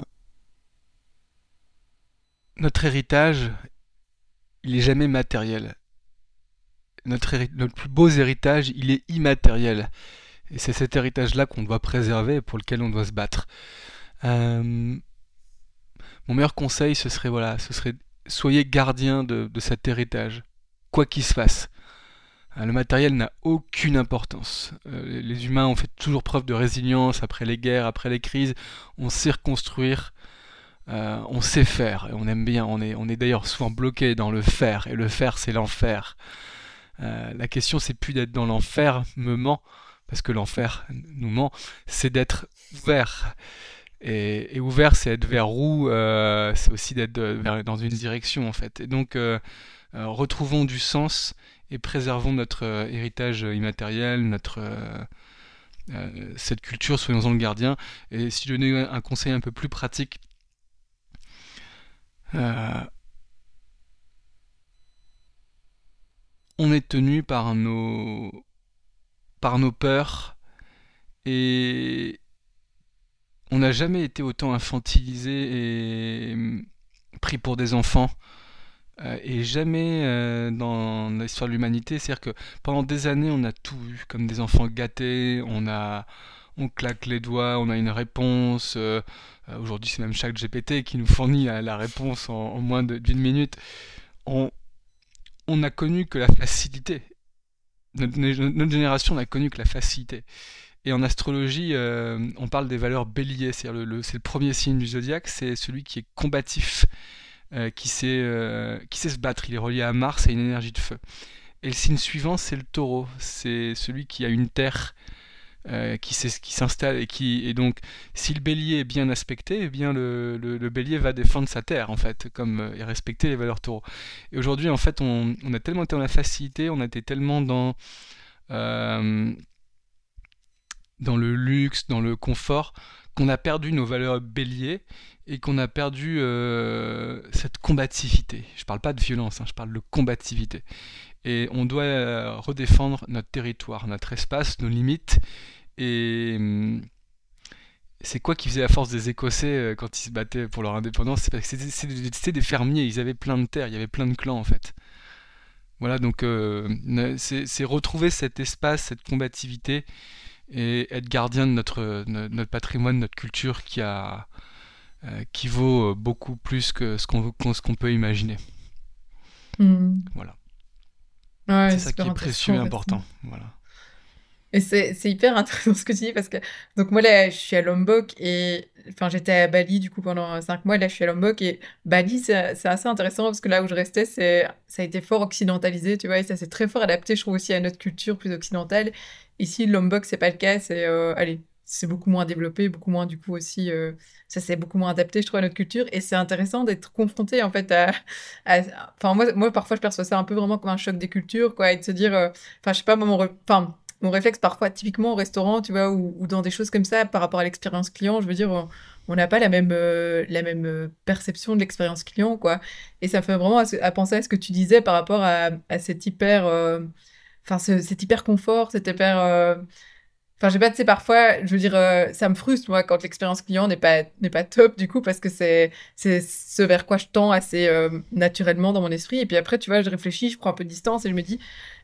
notre héritage, il est jamais matériel. Notre, notre plus beau héritage, il est immatériel. Et c'est cet héritage-là qu'on doit préserver et pour lequel on doit se battre. Euh, mon meilleur conseil, ce serait voilà, ce serait soyez gardien de, cet héritage, quoi qu'il se fasse. Euh, le matériel n'a aucune importance. Euh, les humains ont fait toujours preuve de résilience après les guerres, après les crises. On sait reconstruire, on sait faire, et on aime bien. On est, d'ailleurs souvent bloqué dans le faire, et le faire, c'est l'enfer. la question, c'est plus d'être dans l'enfer, me ment parce que l'enfer nous ment, c'est d'être ouvert. Et, ouvert, c'est être vers où euh, C'est aussi d'être dans une direction, en fait. Et donc, euh, euh, retrouvons du sens et préservons notre héritage immatériel, notre cette culture, soyons-en le gardien. Et si je donnais un conseil un peu plus pratique, on est tenu par nos par nos peurs et on n'a jamais été autant infantilisé et hum, pris pour des enfants euh, et jamais euh, dans l'histoire de l'humanité. C'est-à-dire que pendant des années, on a tout eu comme des enfants gâtés, on a on claque les doigts, on a une réponse. Euh, aujourd'hui, c'est même chaque GPT qui nous fournit la réponse en, moins d'une minute. On, on a connu que la facilité notre, génération n'a connu que la facilité. Et en astrologie, on parle des valeurs béliers, c'est le, le, le, premier signe du zodiaque, c'est celui qui est combatif, euh, qui, sait, euh, qui sait se battre, il est relié à Mars et une énergie de feu. Et le signe suivant, c'est le taureau, c'est celui qui a une terre euh, qui s'installe et qui et donc si le bélier est bien aspecté, eh bien le, le, bélier va défendre sa terre en fait, comme euh, et respecter les valeurs taureaux. Et aujourd'hui en fait on, on, a tellement été dans la facilité, on a été tellement dans dans le luxe, dans le confort, qu'on a perdu nos valeurs béliers et qu'on a perdu cette combativité. Je parle pas de violence, hein, je parle de combativité. Et on doit euh, redéfendre notre territoire, notre espace, nos limites. Et hum, c'est quoi qui faisait la force des Écossais euh, quand ils se battaient pour leur indépendance? C'est parce que c'était des fermiers, ils avaient plein de terres, il y avait plein de clans en fait. Voilà, donc euh, c'est retrouver cet espace, cette combativité et être gardien de notre, notre patrimoine, notre culture qui, a, qui vaut beaucoup plus que ce qu'on peut imaginer. Mmh. Voilà c'est ça qui est précieux et important. Voilà. Et c'est hyper <laughs> intéressant ce que tu dis parce que donc moi là je suis à Lombok et enfin j'étais à Bali du coup pendant cinq mois là je suis à Lombok et Bali c'est assez intéressant parce que là où je restais c'est ça a été fort occidentalisé tu vois et ça s'est très fort adapté je trouve aussi à notre culture plus occidentale ici Lombok c'est pas le cas c'est euh, allez c'est beaucoup moins développé, beaucoup moins du coup aussi, euh, ça c'est beaucoup moins adapté, je trouve, à notre culture. Et c'est intéressant d'être confronté en fait à, enfin moi, moi parfois je perçois ça un peu vraiment comme un choc des cultures, quoi, et de se dire, euh, enfin je sais pas, moi, mon, enfin mon réflexe parfois, typiquement au restaurant, tu vois, ou, dans des choses comme ça, par rapport à l'expérience client, je veux dire, on n'a pas la même, euh, la même perception de l'expérience client, quoi. Et ça fait vraiment à, penser à ce que tu disais par rapport à, à cet hyper, enfin, cet hyper confort, cet hyper Enfin, je sais pas, tu sais, parfois, je veux dire, euh, ça me frustre, moi, quand l'expérience client n'est pas, pas top, du coup, parce que c'est, c'est ce vers quoi je tends assez euh, naturellement dans mon esprit. Et puis après, tu vois, je réfléchis, je prends un peu de distance et je me dis,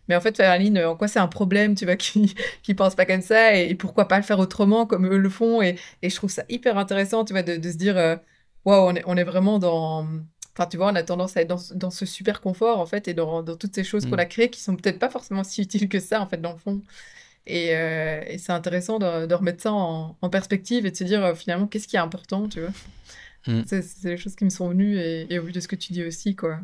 mais en fait, Aline, en quoi c'est un problème, tu vois, <laughs> qui, qui pense pas comme ça et, pourquoi pas le faire autrement comme eux le font. Et, et je trouve ça hyper intéressant, tu vois, de, de se dire, euh, waouh, on est, on est vraiment dans. Enfin, tu vois, on a tendance à être dans, dans ce super confort, en fait, et dans, dans toutes ces choses qu'on mm. a créées qui sont peut-être pas forcément si utiles que ça, en fait, dans le fond. Euh, et, c'est intéressant de, remettre ça en, perspective et de se dire euh, finalement qu'est-ce qui est important, tu vois. Mm. C'est les choses qui me sont venues et, au vu de ce que tu dis aussi, quoi.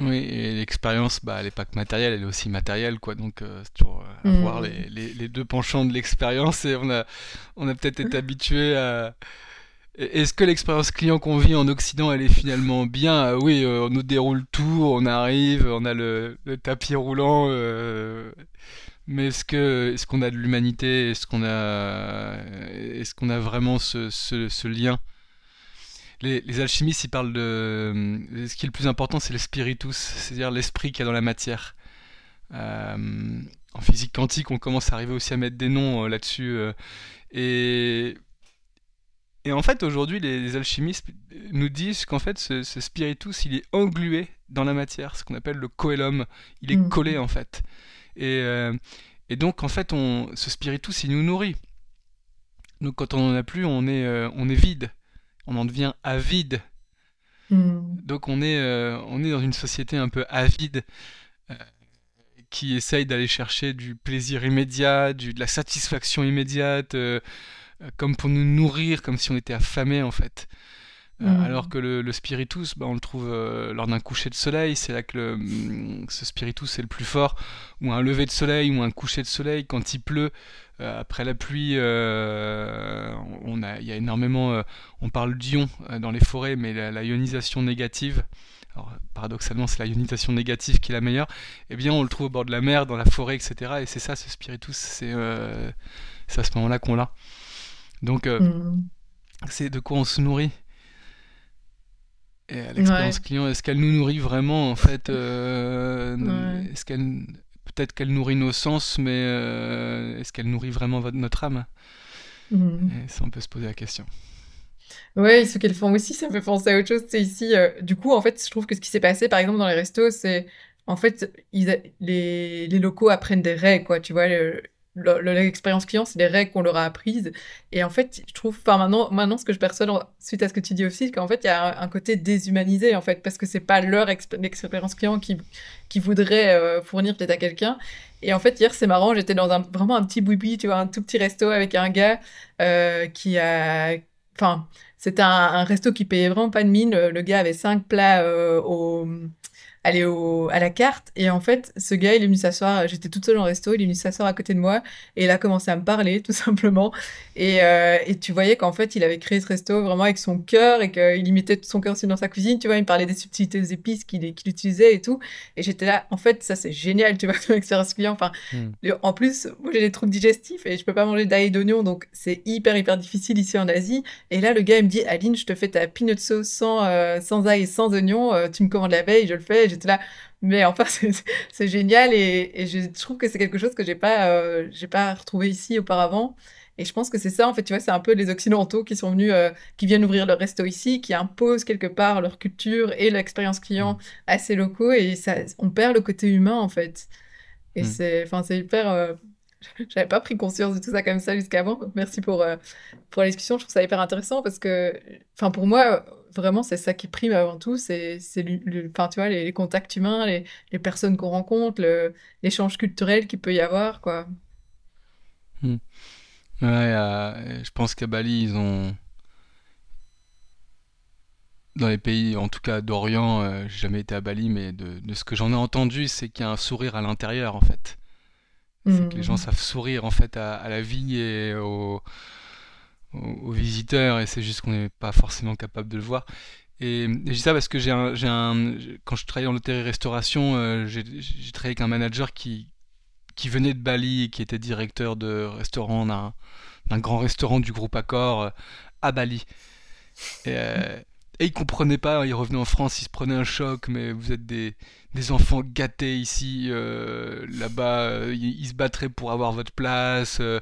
Oui, et l'expérience, bah, elle n'est pas que matérielle, elle est aussi matérielle, quoi. Donc, euh, c'est toujours avoir mm. les, les, deux penchants de l'expérience et on a, on a peut-être été habitué à. Est-ce que l'expérience client qu'on vit en Occident, elle est finalement bien? Oui, on nous déroule tout, on arrive, on a le, le tapis roulant. Mais est-ce que est-ce qu'on a de l'humanité? Est-ce qu'on a est-ce qu'on a vraiment ce, ce, lien? Les, les, alchimistes, ils parlent de ce qui est le plus important, c'est le spiritus, c'est-à-dire l'esprit qu'il y a dans la matière. Euh, en, physique quantique, on commence à arriver aussi à mettre des noms là-dessus. et et en fait, aujourd'hui, les, alchimistes nous disent qu'en fait, ce, spiritus, il est englué dans la matière, ce qu'on appelle le coelum. Il est mm. collé, en fait. Et, euh, et, donc, en fait, on, ce spiritus, il nous nourrit. Donc, quand on n'en a plus, on est, euh, on est vide. On en devient avide. Mm. Donc, on est, euh, on est dans une société un peu avide qui essaye d'aller chercher du plaisir immédiat, du, de la satisfaction immédiate euh, comme pour nous nourrir, comme si on était affamé en fait. Euh, mm. Alors que le, spiritus, bah, on le trouve euh, lors d'un coucher de soleil, c'est là que mm, ce spiritus est le plus fort, ou un lever de soleil, ou un coucher de soleil, quand il pleut, après la pluie, on a, il y a énormément, on parle d'ions dans les forêts, mais la, ionisation négative, alors, paradoxalement c'est la ionisation négative qui est la meilleure, eh bien on le trouve au bord de la mer, dans la forêt, etc. Et c'est ça ce spiritus, c'est à ce moment-là qu'on l'a. Donc, euh, mm. c'est de quoi on se nourrit. Et l'expérience client, est-ce qu'elle nous nourrit vraiment en fait euh, Est-ce qu'elle peut-être qu'elle nourrit nos sens, mais euh, est-ce qu'elle nourrit vraiment notre âme? Et ça, on peut se poser la question. Oui, ce qu'elles font aussi, ça me fait penser à autre chose. C'est ici, du coup, en fait, je trouve que ce qui s'est passé, par exemple, dans les restos, c'est en fait, les, les, locaux apprennent des règles, quoi. Tu vois, l'expérience client, c'est les règles qu'on leur a apprises. Et en fait, je trouve, enfin, maintenant, maintenant, ce que je perçois suite à ce que tu dis aussi, qu'en fait, il y a un, côté déshumanisé, en fait, parce que c'est pas leur expérience client qui, qui voudrait euh, fournir peut-être à quelqu'un. Et en fait, hier, c'est marrant, j'étais dans un, vraiment un petit boui tu vois, un tout petit resto avec un gars euh, qui a, enfin, c'était un, resto qui payait vraiment pas de mine. Le gars avait cinq plats euh, au aller au, à la carte. Et en fait, ce gars, il est venu s'asseoir. J'étais toute seule en resto. Il est venu s'asseoir à côté de moi. Et il a commencé à me parler, <laughs> tout simplement. Et, euh, et tu voyais qu'en fait, il avait créé ce resto vraiment avec son cœur et qu'il y mettait son cœur aussi dans sa cuisine. Tu vois, il me parlait des subtilités des épices qu'il qu'il utilisait et tout. Et j'étais là, en fait, ça, c'est génial, tu vois, <laughs> ton expérience client. Enfin, hmm. en plus, moi, j'ai des troubles digestifs et je peux pas manger d'ail et d'oignon. Donc, c'est hyper, hyper difficile ici en Asie. Et là, le gars, il me dit, Aline, je te fais ta peanut sauce sans, euh, sans ail et sans oignon. Euh, tu me commandes la veille, je le fais là. Mais enfin, <laughs> c'est génial et, je trouve que c'est quelque chose que j'ai pas, euh, j'ai pas retrouvé ici auparavant. Et je pense que c'est ça, en fait, tu vois, c'est un peu les Occidentaux qui sont venus, euh, qui viennent ouvrir leur resto ici, qui imposent quelque part leur culture et l'expérience client mm. à ces locaux et ça, on perd le côté humain, en fait. Et mm. c'est, enfin, c'est hyper. Euh, <laughs> j'avais pas pris conscience de tout ça comme ça jusqu'avant. Merci pour, pour la discussion. Je trouve ça hyper intéressant parce que, enfin, pour moi, vraiment, c'est ça qui prime avant tout. C'est, c'est le, enfin, tu vois, les, contacts humains, les, les personnes qu'on rencontre, l'échange culturel qu'il peut y avoir, quoi. Hmm. Ouais, euh, je pense qu'à Bali, ils ont. Dans les pays, en tout cas d'Orient, euh, j'ai jamais été à Bali, mais de, de ce que j'en ai entendu, c'est qu'il y a un sourire à l'intérieur, en fait. C'est que les gens hmm. savent sourire, en fait, à, à la vie et au aux, visiteurs et c'est juste qu'on n'est pas forcément capable de le voir. Et, je dis ça parce que j'ai un, quand je travaillais en hôtellerie-restauration, euh, j'ai travaillé avec un manager qui, qui venait de Bali et qui était directeur de restaurant d'un grand restaurant du groupe Accor euh, à Bali. Et, euh, et, il comprenait pas, il revenait en France, il se prenait un choc, mais vous êtes des, des enfants gâtés ici, là-bas, ils, se battraient pour avoir votre place. Euh,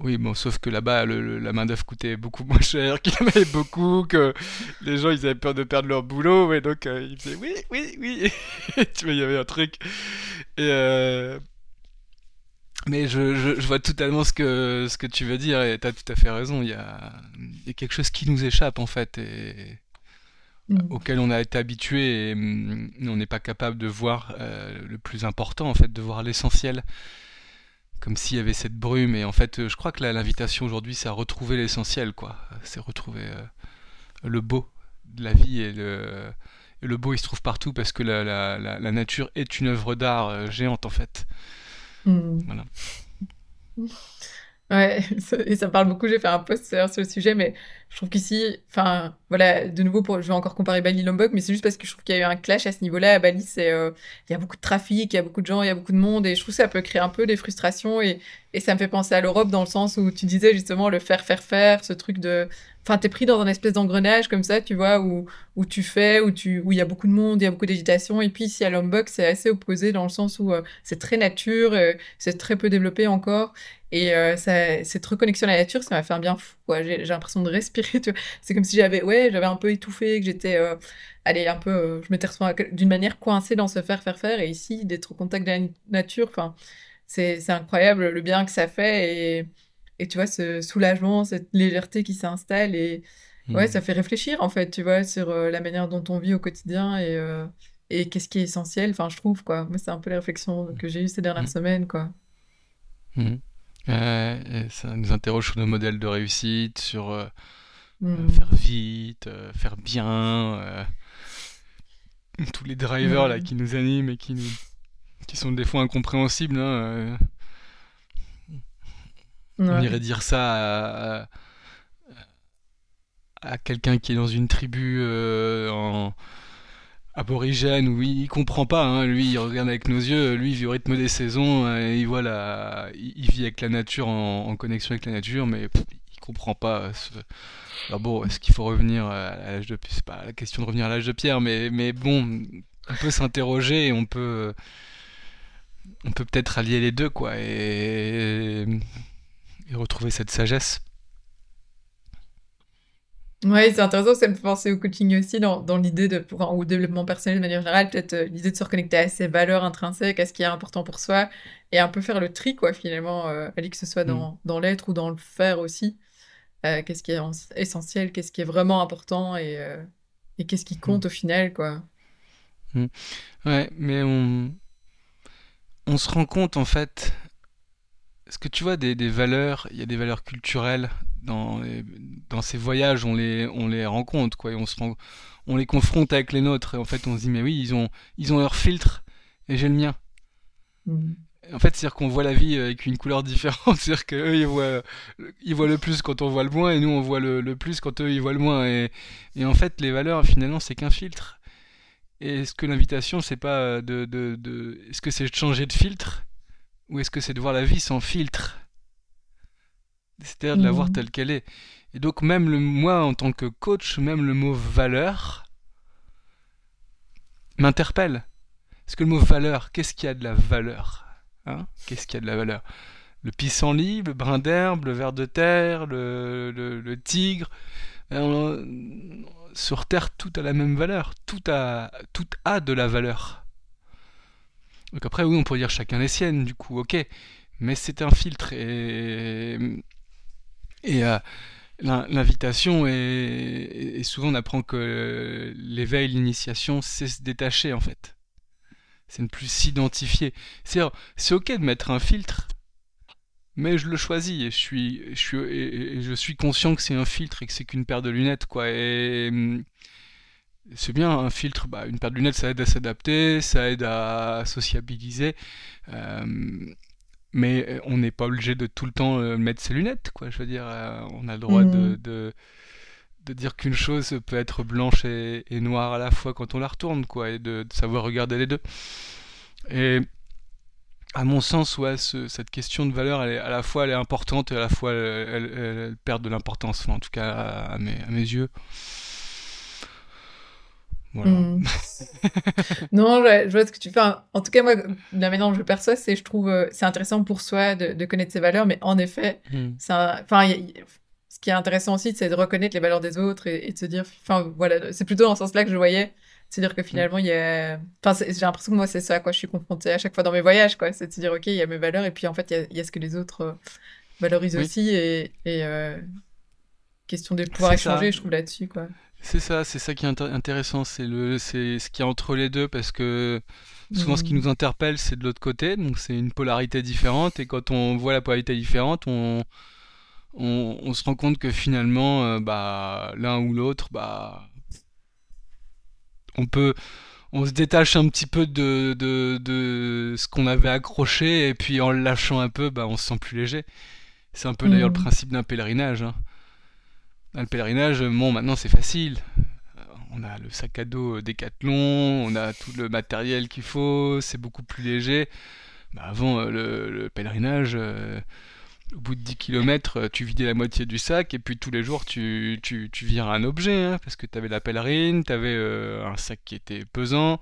oui, bon, sauf que là-bas, la main-d'œuvre coûtait beaucoup moins cher, <laughs> qu'il y en avait beaucoup, que les gens ils avaient peur de perdre leur boulot, et donc euh, ils faisaient oui, oui, oui. <laughs> tu vois, il y avait un truc. Et, euh, Mais je, je, vois totalement ce que, ce que tu veux dire, et tu as tout à fait raison. Il y a, y a, quelque chose qui nous échappe en fait, et mm. auquel on a été habitué, et mm, on n'est pas capable de voir le plus important en fait, de voir l'essentiel comme s'il y avait cette brume. Et en fait, euh, je crois que l'invitation aujourd'hui, c'est à retrouver l'essentiel, quoi. C'est retrouver euh, le beau de la vie et le, le beau, il se trouve partout parce que la, la, la, nature est une œuvre d'art euh, géante, en fait. Hmm. Voilà. Ouais, <laughs> et ça parle beaucoup. J'ai fait un post sur le sujet, mais je trouve qu'ici, enfin, voilà, de nouveau, je vais encore comparer Bali Lombok, mais c'est juste parce que je trouve qu'il y a eu un clash à ce niveau-là. À Bali, c'est, euh, il y a beaucoup de trafic, il y a beaucoup de gens, il y a beaucoup de monde, et je trouve que ça peut créer un peu des frustrations, et, ça me fait penser à l'Europe dans le sens où tu disais justement le faire, faire, faire, ce truc de, enfin, t'es pris dans un espèce d'engrenage comme ça, tu vois, où, tu fais, où il y a beaucoup de monde, il y a beaucoup d'agitation. Et puis ici à Lombok, c'est assez opposé dans le sens où euh, c'est très nature, euh, c'est très peu développé encore. Et cette reconnexion à la nature, ça m'a fait un bien fou. J'ai, l'impression de respirer. Tu vois. C'est comme si j'avais, ouais, j'avais un peu étouffé, que j'étais, allez, un peu, je m'étais retrouvée d'une manière coincée dans ce faire, faire, faire. Et ici, d'être au contact de la nature, enfin, c'est, c'est incroyable le bien que ça fait. Et et tu vois, ce soulagement, cette légèreté qui s'installe et ouais, hmm. ça fait réfléchir en fait, tu vois, sur euh, la manière dont on vit au quotidien et, euh, et qu'est-ce qui est essentiel. Enfin, je trouve quoi. Moi, c'est un peu les réflexions que j'ai eues ces dernières hmm. semaines, quoi. Ça nous interroge sur nos modèles de réussite, sur euh, faire vite, faire bien, <laughs> tous les drivers là qui nous animent et qui nous qui sont des fois incompréhensibles. Hein, on irait dire ça à, quelqu'un qui est dans une tribu euh, en aborigène où il, comprend pas, hein. lui il regarde avec nos yeux, lui il vit au rythme des saisons, euh, et il, voit il, vit avec la nature, en, connexion avec la nature, mais comprend pas. Alors bon, est-ce qu'il faut revenir à l'âge de pierre C'est pas la question de revenir à l'âge de pierre, mais, mais bon, on peut s'interroger et on peut, on peut peut-être allier les deux, quoi. Et et retrouver cette sagesse. Oui, c'est intéressant, ça me fait penser au coaching aussi, dans, dans l'idée de, pour, au développement personnel de manière générale, peut-être euh, l'idée de se reconnecter à ses valeurs intrinsèques, à ce qui est important pour soi, et un peu faire le tri, quoi, finalement, euh, que ce soit dans, mm. dans l'être ou dans le faire aussi. Euh, qu'est-ce qui est essentiel, qu'est-ce qui est vraiment important, et, euh, et qu'est-ce qui compte mm. au final, quoi. Mm. Ouais, mais on, on se rend compte, en fait, est-ce que tu vois des, valeurs, il y a des valeurs culturelles dans, dans ces voyages, on les, on les rencontre, quoi, et on, se on les confronte avec les nôtres, et en fait on se dit, mais oui, ils ont, ils ont leur filtre, et j'ai le mien. Mmh. En fait, c'est-à-dire qu'on voit la vie avec une couleur <laughs> différente, c'est-à-dire qu'eux, ils voient, ils voient le plus quand on voit le moins, et nous, on voit le, plus quand eux, ils voient le moins. Et, et en fait, les valeurs, finalement, c'est qu'un filtre. Et est-ce que l'invitation, c'est pas de, de, de... Est-ce que c'est de changer de filtre ou est-ce que c'est de voir la vie sans filtre? C'est-à-dire de la voir mmh. telle qu'elle est. Et donc même le, moi, en tant que coach, même le mot valeur m'interpelle. Parce que le mot valeur, qu'est-ce qu'il y a de la valeur? Hein Qu'est-ce qu'il y a de la valeur? Le pissenlit, le brin d'herbe, le ver de terre, le, tigre. sur Terre, tout a la même valeur. Tout a, tout a de la valeur. Donc après, oui, on pourrait dire chacun les siennes, du coup, ok. Mais c'est un filtre et, et euh, l'invitation et souvent on apprend que l'éveil, l'initiation, c'est se détacher en fait. C'est ne plus s'identifier. C'est c'est ok de mettre un filtre, mais je le choisis et je suis, je suis, et je suis conscient que c'est un filtre et que c'est qu'une paire de lunettes quoi. Et c'est bien un filtre, bah, une paire de lunettes, ça aide à s'adapter, ça aide à sociabiliser. Euh, mais on n'est pas obligé de tout le temps euh, mettre ses lunettes, quoi. Je veux dire, euh, on a le droit de, mmh. de, de, dire qu'une chose peut être blanche et, noire à la fois quand on la retourne, quoi, et de, savoir regarder les deux. Et à mon sens, ouais, cette question de valeur, elle est, à la fois elle est importante et à la fois elle, perd de l'importance, en tout cas à mes, à mes yeux. Hmm. <laughs> non, je, vois ce que tu fais. En tout cas, moi, la manière dont je perçois, c'est je trouve euh, c'est intéressant pour soi de, connaître ses valeurs, mais en effet, hmm. enfin, ce qui est intéressant aussi, c'est de reconnaître les valeurs des autres et, de se dire, enfin, voilà, c'est plutôt dans ce sens-là que je voyais, c'est-à-dire que finalement, il y a, enfin, j'ai l'impression que moi, c'est ça à quoi je suis confrontée à chaque fois dans mes voyages, quoi, c'est de se dire, ok, il y a mes valeurs, et puis en fait, il y a, ce que les autres euh, valorisent aussi, et, euh, question de pouvoir échanger, je trouve là-dessus, quoi. C'est ça, c'est ça qui est intéressant, c'est le, c'est ce qui est entre les deux parce que souvent ce qui mmh. nous interpelle c'est de l'autre côté, donc c'est une polarité différente et quand on voit la polarité différente, on, on, se rend compte que finalement, euh, bah, l'un ou l'autre, bah, on peut, on se détache un petit peu de, de, de ce qu'on avait accroché et puis en le lâchant un peu, bah, on se sent plus léger. C'est un peu d'ailleurs le mmh. principe d'un pèlerinage. Hein le pèlerinage, bon, maintenant c'est facile. On a le sac à dos Décathlon, on a tout le matériel qu'il faut, c'est beaucoup plus léger. Bah, avant, le, pèlerinage, au bout de 10 km, tu vidais la moitié du sac et puis tous les jours tu, tu, tu un objet hein, parce que tu avais la pèlerine, tu avais un sac qui était pesant.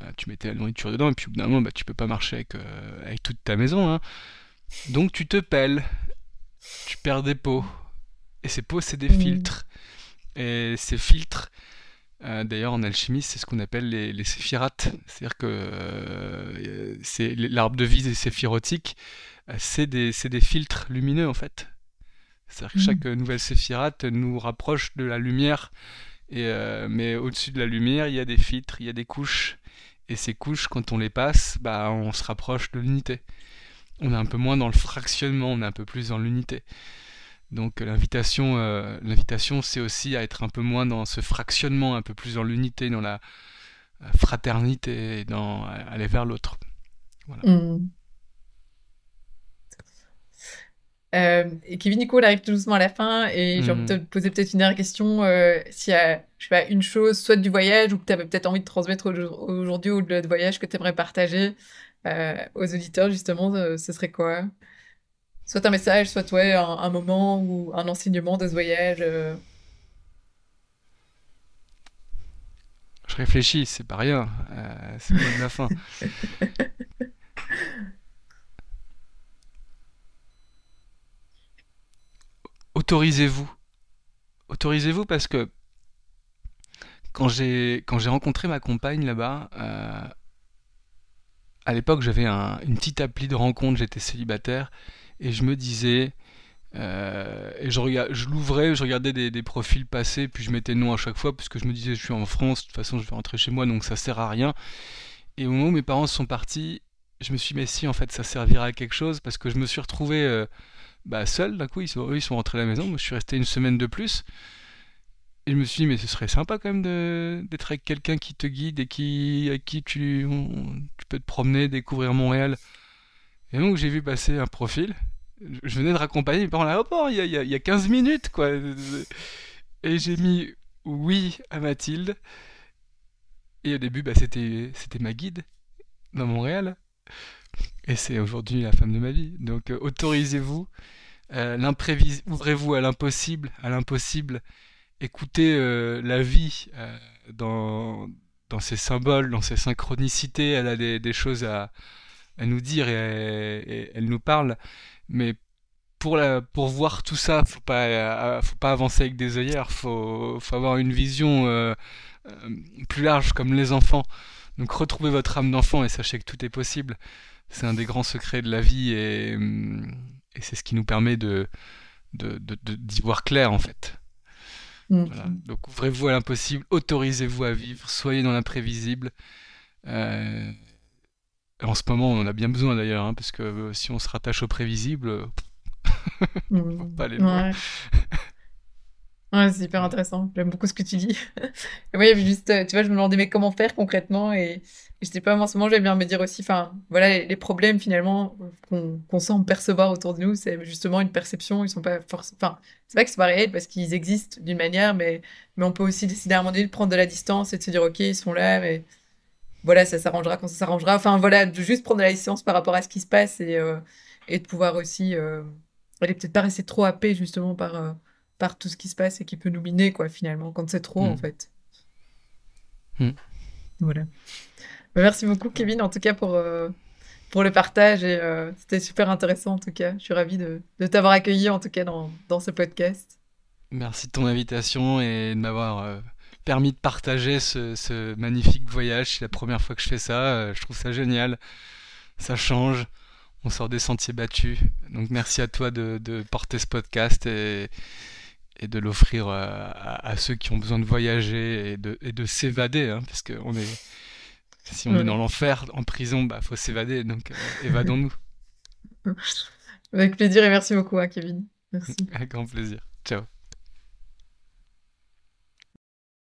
Euh, tu mettais la nourriture dedans, et puis au bout d'un moment, bah, tu peux pas marcher avec, euh, avec toute ta maison. Hein. Donc tu te pelles, tu perds des pots. Et ces pots, c'est des mmh. filtres. Et ces filtres, euh, d'ailleurs en alchimie, c'est ce qu'on appelle les, les séphirates. C'est-à-dire que c'est l'arbre de vie séphirotique, c'est des, des, filtres lumineux en fait. C'est-à-dire que mmh. chaque nouvelle séphirate nous rapproche de la lumière. Et, mais au-dessus de la lumière, il y a des filtres, il y a des couches. Et ces couches, quand on les passe, bah, on se rapproche de l'unité. On est un peu moins dans le fractionnement, on est un peu plus dans l'unité. Donc l'invitation, euh, l'invitation, c'est aussi à être un peu moins dans ce fractionnement, un peu plus dans l'unité, dans la euh, fraternité, dans aller vers l'autre. Voilà. Mmh. Euh, et Kevin, du coup, on arrive tout doucement à la fin et j'ai envie de te hmm. poser peut-être une dernière question. Euh, S'il y a, je sais pas, une chose, soit du voyage ou que tu avais peut-être envie de transmettre aujourd'hui ou de voyage que tu aimerais partager euh, aux auditeurs, justement, euh, ce serait quoi? Soit un message, soit ouais, un, moment ou un enseignement de ce voyage. Euh. Je réfléchis, c'est pas rien. c'est la <laughs> fin. autorisez-vous. Autorisez-vous parce que quand j'ai quand j'ai rencontré ma compagne là-bas, euh, à l'époque j'avais une petite appli de rencontre, j'étais célibataire et je me disais euh, et je, je l'ouvrais, je regardais des, profils passés, puis je mettais non à chaque fois, parce que je me disais je suis en France, de toute façon je vais rentrer chez moi, donc ça sert à rien. Et au moment où mes parents sont partis, je me suis dit mais si en fait ça servira à quelque chose, parce que je me suis retrouvé euh, bah, seul, d'un coup, ils sont, rentrés à la maison. Moi, je suis resté une semaine de plus. Et je me suis dit, mais ce serait sympa quand même d'être avec quelqu'un qui te guide et qui, avec qui tu, tu peux te promener, découvrir Montréal. Et donc, j'ai vu passer un profil. Je venais de raccompagner mes parents à l'aéroport il, il, y a 15 minutes, quoi. Et j'ai mis oui à Mathilde. Et au début, bah, c'était ma guide dans Montréal. Et c'est aujourd'hui la femme de ma vie. Donc euh, autorisez-vous, euh, ouvrez-vous à l'impossible, à l'impossible. Écoutez euh, la vie dans, dans ses symboles, dans ses synchronicités. Elle a des, choses à, à, nous dire et, elle nous parle. Mais pour, la, pour voir tout ça, faut pas, faut pas avancer avec des œillères. Faut, faut avoir une vision plus large, comme les enfants. Donc retrouvez votre âme d'enfant et sachez que tout est possible c'est un des grands secrets de la vie et, c'est ce qui nous permet de d'y voir clair en fait. Mm. Donc ouvrez-vous à l'impossible, autorisez-vous à vivre, soyez dans l'imprévisible. Euh, en ce moment, on en a bien besoin d'ailleurs, hein, parce que euh, si on se rattache au prévisible, <laughs> <laughs> on va pas aller loin. Ouais, c'est hyper intéressant. J'aime beaucoup ce que tu dis. <laughs> oui, juste, euh, tu vois, je me demandais mais comment faire concrètement? Et, je sais pas, en ce moment, j'aime bien me dire aussi, enfin, voilà, les, problèmes finalement qu'on qu semble percevoir autour de nous, c'est justement une perception. Ils sont pas forcément, enfin, c'est pas que c'est pas réel parce qu'ils existent d'une manière, mais, mais on peut aussi décider à un moment donné de prendre de la distance et de se dire, ok, ils sont là, mais voilà, ça s'arrangera quand ça s'arrangera. Enfin, voilà, de juste prendre la distance par rapport à ce qui se passe et, euh, et de pouvoir aussi, euh, peut-être pas rester trop happé justement par euh, par tout ce qui se passe et qui peut nous miner, quoi, finalement, quand c'est trop, en mm. fait. Mm. Voilà. Bah, merci beaucoup, Kevin, en tout cas, pour, euh, pour le partage. Et c'était super intéressant, en tout cas. Je suis ravie de, de t'avoir accueilli, en tout cas, dans, dans, ce podcast. Merci de ton invitation et de m'avoir permis de partager ce, ce, magnifique voyage. C'est la première fois que je fais ça. je trouve ça génial. Ça change. On sort des sentiers battus. Donc merci à toi de, de porter ce podcast et, et de l'offrir euh, à, ceux qui ont besoin de voyager et de, et de s'évader, hein, parce que on est, si on est dans l'enfer, en prison, bah faut s'évader, donc euh, évadons-nous. <laughs> Avec plaisir et merci beaucoup, hein, Kevin. Merci. <laughs> Avec grand plaisir. Ciao.